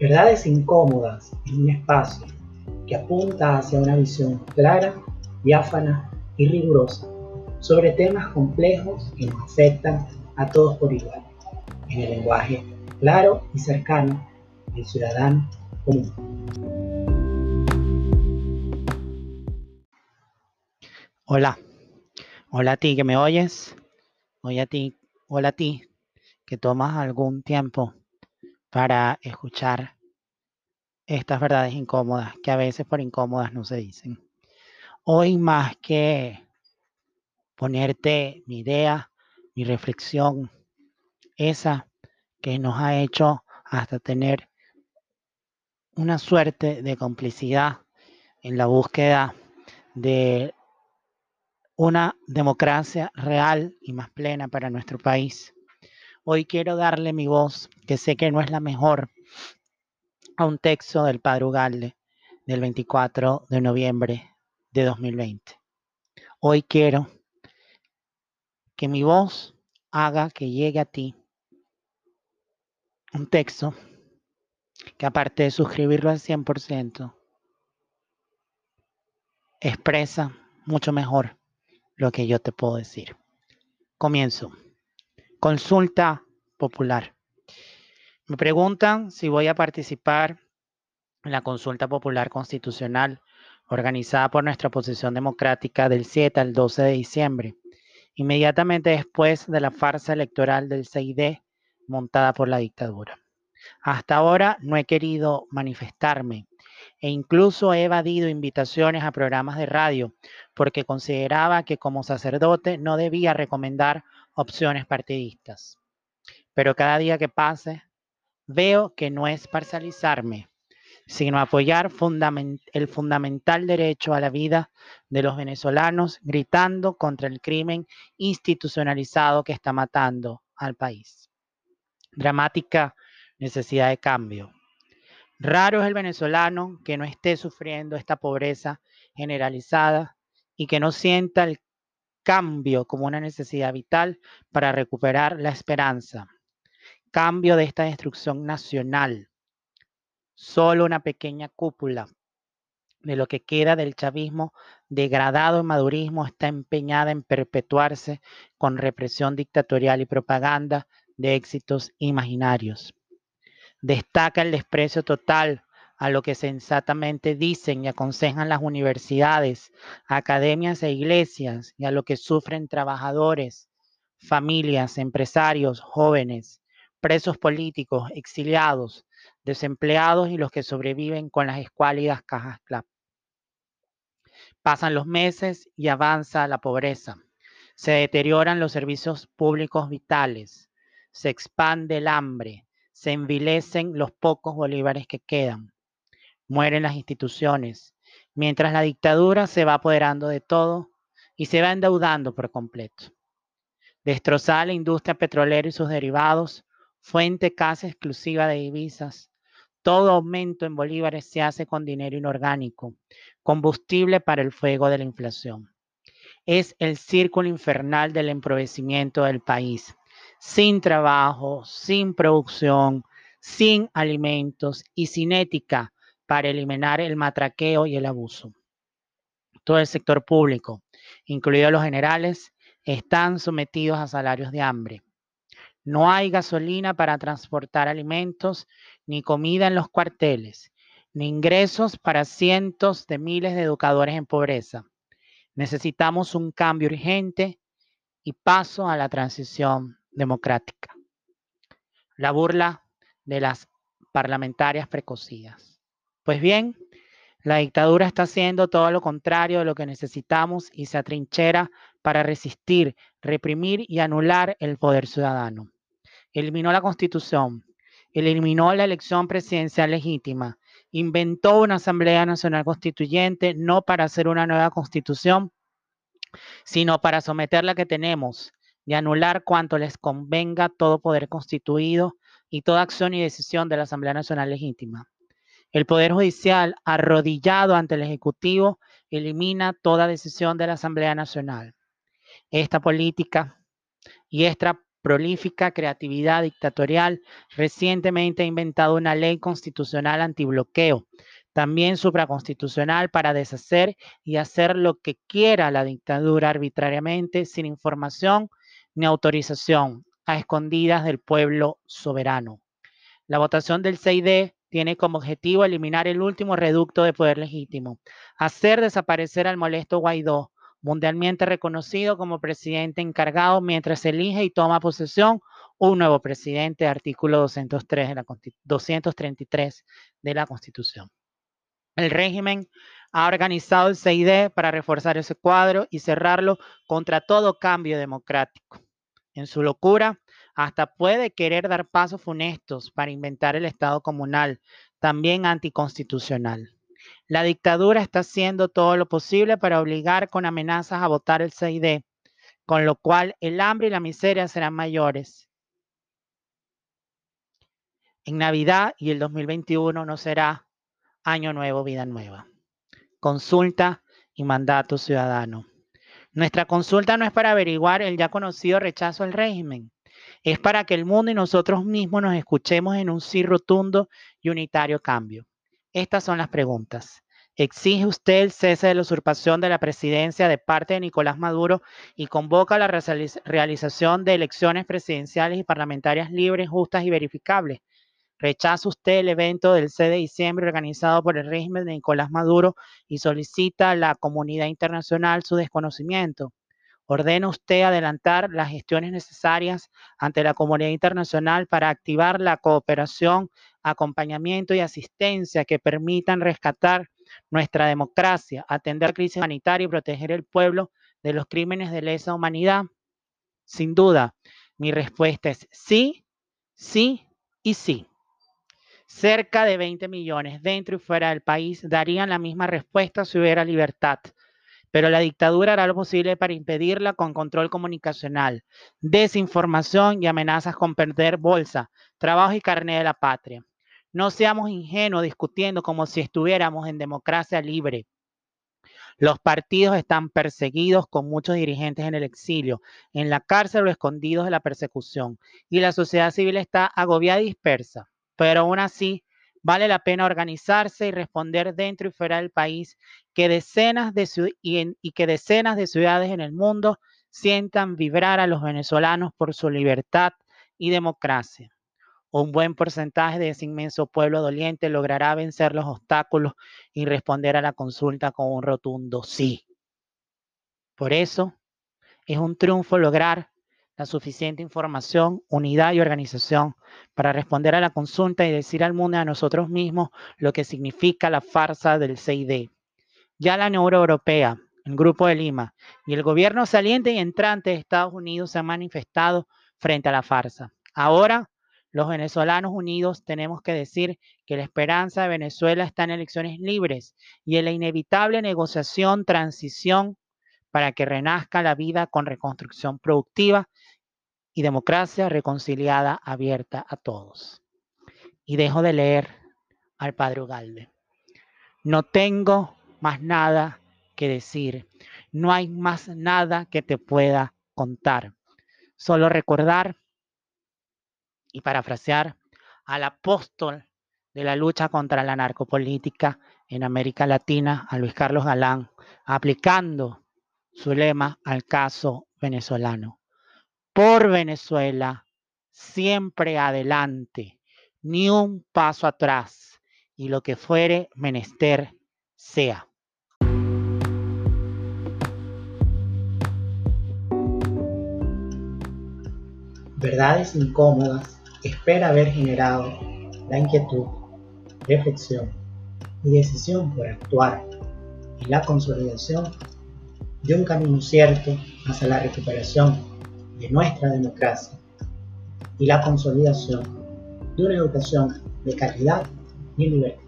Verdades incómodas en un espacio que apunta hacia una visión clara, diáfana y rigurosa sobre temas complejos que nos afectan a todos por igual, en el lenguaje claro y cercano del ciudadano común. Hola, hola a ti que me oyes, hola a ti, hola a ti que tomas algún tiempo para escuchar estas verdades incómodas que a veces por incómodas no se dicen. Hoy más que ponerte mi idea, mi reflexión, esa que nos ha hecho hasta tener una suerte de complicidad en la búsqueda de una democracia real y más plena para nuestro país. Hoy quiero darle mi voz, que sé que no es la mejor, a un texto del Padre Ugalde del 24 de noviembre de 2020. Hoy quiero que mi voz haga que llegue a ti un texto que aparte de suscribirlo al 100%, expresa mucho mejor lo que yo te puedo decir. Comienzo. Consulta popular. Me preguntan si voy a participar en la consulta popular constitucional organizada por nuestra oposición democrática del 7 al 12 de diciembre, inmediatamente después de la farsa electoral del CID montada por la dictadura. Hasta ahora no he querido manifestarme e incluso he evadido invitaciones a programas de radio porque consideraba que como sacerdote no debía recomendar opciones partidistas. Pero cada día que pase, veo que no es parcializarme, sino apoyar el fundamental derecho a la vida de los venezolanos, gritando contra el crimen institucionalizado que está matando al país. Dramática necesidad de cambio. Raro es el venezolano que no esté sufriendo esta pobreza generalizada y que no sienta el cambio como una necesidad vital para recuperar la esperanza. Cambio de esta destrucción nacional. Solo una pequeña cúpula de lo que queda del chavismo degradado en madurismo está empeñada en perpetuarse con represión dictatorial y propaganda de éxitos imaginarios. Destaca el desprecio total a lo que sensatamente dicen y aconsejan las universidades, academias e iglesias y a lo que sufren trabajadores, familias, empresarios, jóvenes, presos políticos, exiliados, desempleados y los que sobreviven con las escuálidas cajas. Pasan los meses y avanza la pobreza. Se deterioran los servicios públicos vitales. Se expande el hambre. Se envilecen los pocos bolívares que quedan mueren las instituciones, mientras la dictadura se va apoderando de todo y se va endeudando por completo. Destrozada la industria petrolera y sus derivados, fuente casi exclusiva de divisas, todo aumento en bolívares se hace con dinero inorgánico, combustible para el fuego de la inflación. Es el círculo infernal del empobrecimiento del país, sin trabajo, sin producción, sin alimentos y sin ética para eliminar el matraqueo y el abuso. Todo el sector público, incluidos los generales, están sometidos a salarios de hambre. No hay gasolina para transportar alimentos, ni comida en los cuarteles, ni ingresos para cientos de miles de educadores en pobreza. Necesitamos un cambio urgente y paso a la transición democrática. La burla de las parlamentarias precocidas. Pues bien, la dictadura está haciendo todo lo contrario de lo que necesitamos y se atrinchera para resistir, reprimir y anular el poder ciudadano. Eliminó la constitución, eliminó la elección presidencial legítima, inventó una Asamblea Nacional Constituyente no para hacer una nueva constitución, sino para someter la que tenemos y anular cuanto les convenga todo poder constituido y toda acción y decisión de la Asamblea Nacional Legítima. El Poder Judicial, arrodillado ante el Ejecutivo, elimina toda decisión de la Asamblea Nacional. Esta política y esta prolífica creatividad dictatorial, recientemente ha inventado una ley constitucional antibloqueo, también supraconstitucional para deshacer y hacer lo que quiera la dictadura arbitrariamente, sin información ni autorización, a escondidas del pueblo soberano. La votación del CID tiene como objetivo eliminar el último reducto de poder legítimo, hacer desaparecer al molesto Guaidó, mundialmente reconocido como presidente encargado mientras elige y toma posesión un nuevo presidente, artículo 203 de la, 233 de la Constitución. El régimen ha organizado el CID para reforzar ese cuadro y cerrarlo contra todo cambio democrático. En su locura, hasta puede querer dar pasos funestos para inventar el Estado comunal, también anticonstitucional. La dictadura está haciendo todo lo posible para obligar con amenazas a votar el CID, con lo cual el hambre y la miseria serán mayores. En Navidad y el 2021 no será año nuevo, vida nueva. Consulta y mandato ciudadano. Nuestra consulta no es para averiguar el ya conocido rechazo al régimen, es para que el mundo y nosotros mismos nos escuchemos en un sí rotundo y unitario cambio. Estas son las preguntas. ¿Exige usted el cese de la usurpación de la presidencia de parte de Nicolás Maduro y convoca la realización de elecciones presidenciales y parlamentarias libres, justas y verificables? ¿Rechaza usted el evento del 6 de diciembre organizado por el régimen de Nicolás Maduro y solicita a la comunidad internacional su desconocimiento? ¿Ordena usted adelantar las gestiones necesarias ante la comunidad internacional para activar la cooperación, acompañamiento y asistencia que permitan rescatar nuestra democracia, atender crisis humanitaria y proteger el pueblo de los crímenes de lesa humanidad? Sin duda, mi respuesta es sí, sí y sí. Cerca de 20 millones dentro y fuera del país darían la misma respuesta si hubiera libertad. Pero la dictadura hará lo posible para impedirla con control comunicacional, desinformación y amenazas con perder bolsa, trabajo y carne de la patria. No seamos ingenuos discutiendo como si estuviéramos en democracia libre. Los partidos están perseguidos con muchos dirigentes en el exilio, en la cárcel o escondidos de la persecución, y la sociedad civil está agobiada y dispersa. Pero aún así, vale la pena organizarse y responder dentro y fuera del país que decenas de y, y que decenas de ciudades en el mundo sientan vibrar a los venezolanos por su libertad y democracia un buen porcentaje de ese inmenso pueblo doliente logrará vencer los obstáculos y responder a la consulta con un rotundo sí. Por eso es un triunfo lograr la suficiente información, unidad y organización para responder a la consulta y decir al mundo y a nosotros mismos lo que significa la farsa del CID. Ya la Unión Europea, el Grupo de Lima y el gobierno saliente y entrante de Estados Unidos se han manifestado frente a la farsa. Ahora los venezolanos unidos tenemos que decir que la esperanza de Venezuela está en elecciones libres y en la inevitable negociación, transición para que renazca la vida con reconstrucción productiva y democracia reconciliada, abierta a todos. Y dejo de leer al padre Ugalde. No tengo más nada que decir. No hay más nada que te pueda contar. Solo recordar y parafrasear al apóstol de la lucha contra la narcopolítica en América Latina, a Luis Carlos Galán, aplicando su lema al caso venezolano. Por Venezuela, siempre adelante, ni un paso atrás, y lo que fuere menester sea. Verdades incómodas espera haber generado la inquietud, reflexión y decisión por actuar en la consolidación de un camino cierto hacia la recuperación de nuestra democracia y la consolidación de una educación de calidad y libertad.